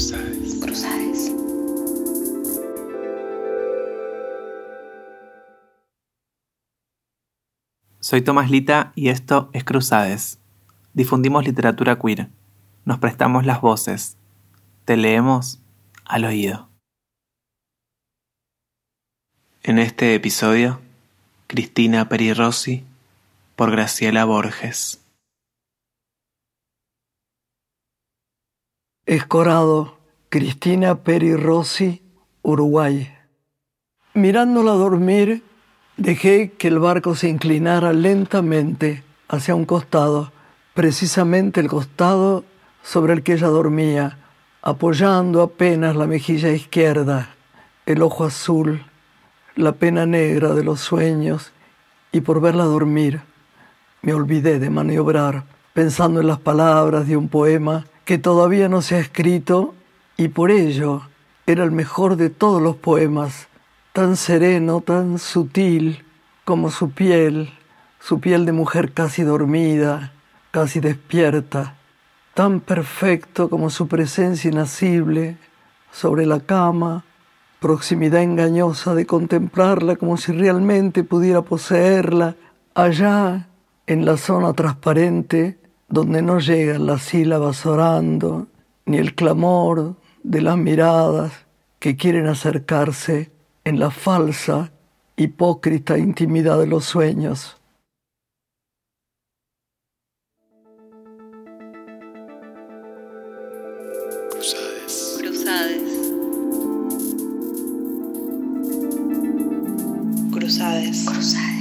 Cruzades. Soy Tomás Lita y esto es Cruzades. Difundimos literatura queer. Nos prestamos las voces. Te leemos al oído. En este episodio, Cristina Perirossi por Graciela Borges. Cristina Peri Rossi, Uruguay. Mirándola dormir, dejé que el barco se inclinara lentamente hacia un costado, precisamente el costado sobre el que ella dormía, apoyando apenas la mejilla izquierda, el ojo azul, la pena negra de los sueños, y por verla dormir, me olvidé de maniobrar, pensando en las palabras de un poema que todavía no se ha escrito y por ello era el mejor de todos los poemas, tan sereno, tan sutil como su piel, su piel de mujer casi dormida, casi despierta, tan perfecto como su presencia inacible sobre la cama, proximidad engañosa de contemplarla como si realmente pudiera poseerla allá en la zona transparente donde no llegan las sílabas orando, ni el clamor de las miradas que quieren acercarse en la falsa, hipócrita intimidad de los sueños. Cruzades. Cruzades. Cruzades. Cruzades.